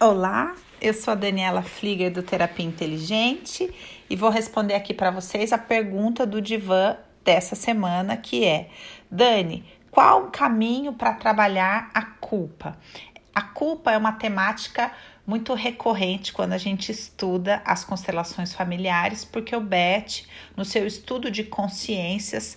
Olá, eu sou a Daniela Flieger do Terapia Inteligente e vou responder aqui para vocês a pergunta do divã dessa semana que é: Dani, qual o caminho para trabalhar a culpa? A culpa é uma temática muito recorrente quando a gente estuda as constelações familiares, porque o Beth, no seu estudo de consciências,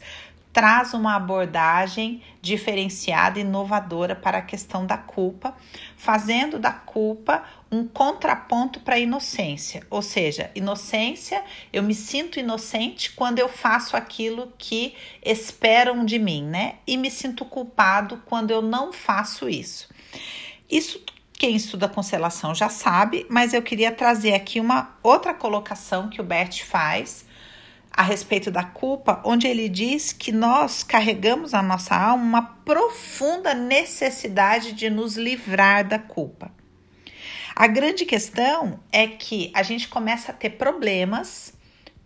traz uma abordagem diferenciada e inovadora para a questão da culpa, fazendo da culpa um contraponto para a inocência. Ou seja, inocência, eu me sinto inocente quando eu faço aquilo que esperam de mim, né? E me sinto culpado quando eu não faço isso. Isso quem estuda constelação já sabe, mas eu queria trazer aqui uma outra colocação que o Bert faz a respeito da culpa, onde ele diz que nós carregamos na nossa alma uma profunda necessidade de nos livrar da culpa. A grande questão é que a gente começa a ter problemas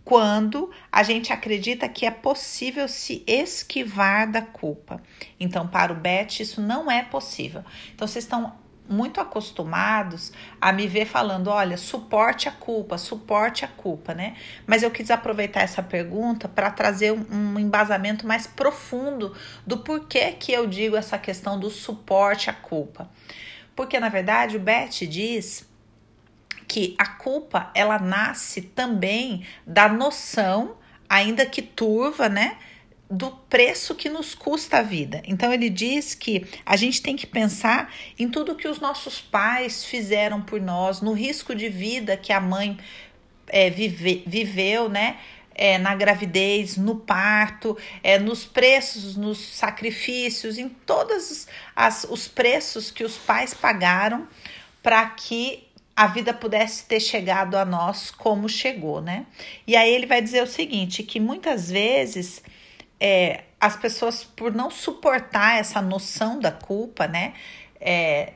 quando a gente acredita que é possível se esquivar da culpa. Então, para o Beth, isso não é possível. Então, vocês estão muito acostumados a me ver falando, olha, suporte a culpa, suporte a culpa, né? Mas eu quis aproveitar essa pergunta para trazer um, embasamento mais profundo do porquê que eu digo essa questão do suporte à culpa. Porque na verdade o Beth diz que a culpa ela nasce também da noção, ainda que turva, né? Do preço que nos custa a vida. Então ele diz que a gente tem que pensar em tudo que os nossos pais fizeram por nós, no risco de vida que a mãe é, vive, viveu, né? É, na gravidez, no parto, é, nos preços, nos sacrifícios, em todos as, os preços que os pais pagaram para que a vida pudesse ter chegado a nós como chegou, né? E aí ele vai dizer o seguinte: que muitas vezes é, as pessoas, por não suportar essa noção da culpa, né, é,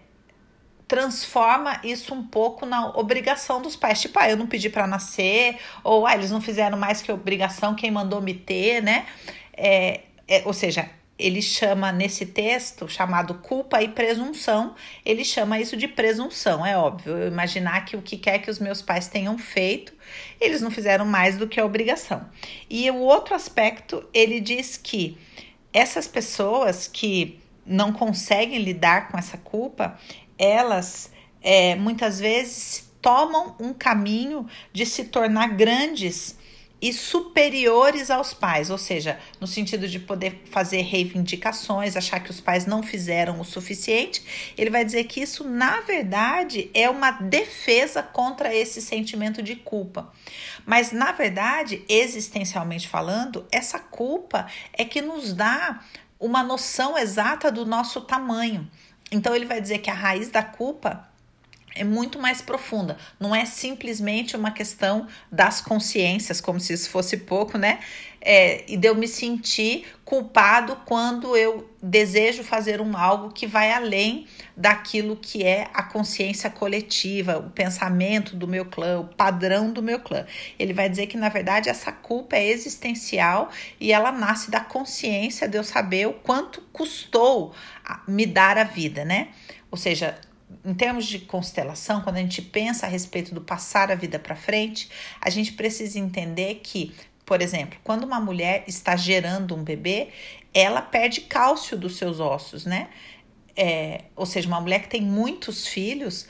transforma isso um pouco na obrigação dos pais. Tipo, ah, eu não pedi para nascer, ou ah, eles não fizeram mais que obrigação, quem mandou me ter, né? É, é, ou seja, ele chama nesse texto chamado culpa e presunção, ele chama isso de presunção, é óbvio. Eu imaginar que o que quer que os meus pais tenham feito, eles não fizeram mais do que a obrigação. E o outro aspecto, ele diz que essas pessoas que não conseguem lidar com essa culpa, elas é, muitas vezes tomam um caminho de se tornar grandes e superiores aos pais, ou seja, no sentido de poder fazer reivindicações, achar que os pais não fizeram o suficiente, ele vai dizer que isso, na verdade, é uma defesa contra esse sentimento de culpa. Mas, na verdade, existencialmente falando, essa culpa é que nos dá uma noção exata do nosso tamanho. Então, ele vai dizer que a raiz da culpa é muito mais profunda. Não é simplesmente uma questão das consciências, como se isso fosse pouco, né? É, e de eu me sentir culpado quando eu desejo fazer um algo que vai além daquilo que é a consciência coletiva, o pensamento do meu clã, o padrão do meu clã. Ele vai dizer que na verdade essa culpa é existencial e ela nasce da consciência de eu saber o quanto custou me dar a vida, né? Ou seja, em termos de constelação, quando a gente pensa a respeito do passar a vida para frente, a gente precisa entender que, por exemplo, quando uma mulher está gerando um bebê, ela perde cálcio dos seus ossos, né? É, ou seja, uma mulher que tem muitos filhos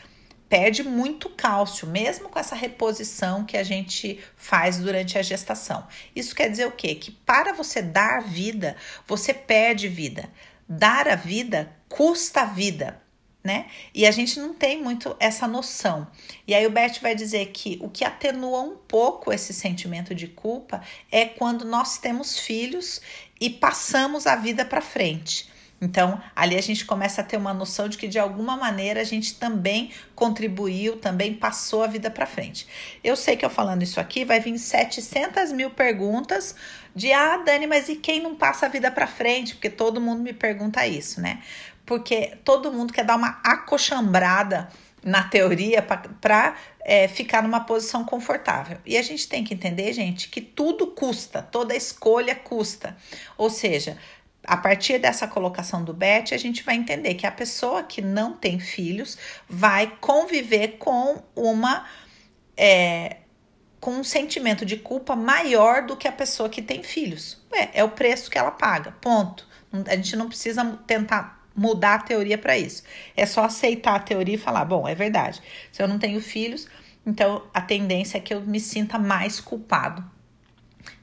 perde muito cálcio, mesmo com essa reposição que a gente faz durante a gestação. Isso quer dizer o quê? Que para você dar vida, você perde vida. Dar a vida custa a vida né? E a gente não tem muito essa noção. E aí o Bert vai dizer que o que atenua um pouco esse sentimento de culpa é quando nós temos filhos e passamos a vida para frente. Então, ali a gente começa a ter uma noção de que de alguma maneira a gente também contribuiu, também passou a vida para frente. Eu sei que eu falando isso aqui vai vir 700 mil perguntas de ah, Dani, mas e quem não passa a vida para frente? Porque todo mundo me pergunta isso, né? Porque todo mundo quer dar uma acochambrada na teoria para é, ficar numa posição confortável. E a gente tem que entender, gente, que tudo custa, toda escolha custa. Ou seja, a partir dessa colocação do Bet, a gente vai entender que a pessoa que não tem filhos vai conviver com uma é, com um sentimento de culpa maior do que a pessoa que tem filhos. É, é o preço que ela paga. Ponto. A gente não precisa tentar mudar a teoria para isso. É só aceitar a teoria e falar: bom, é verdade. Se eu não tenho filhos, então a tendência é que eu me sinta mais culpado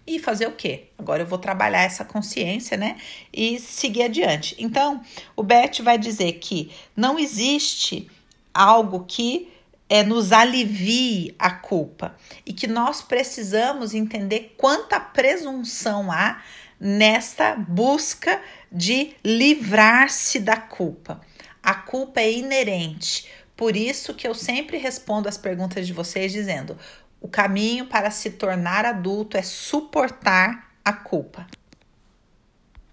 e fazer o quê? Agora eu vou trabalhar essa consciência, né? E seguir adiante. Então, o Bert vai dizer que não existe algo que é, nos alivie a culpa e que nós precisamos entender quanta presunção há nesta busca de livrar-se da culpa. A culpa é inerente. Por isso que eu sempre respondo as perguntas de vocês dizendo: o caminho para se tornar adulto é suportar a culpa.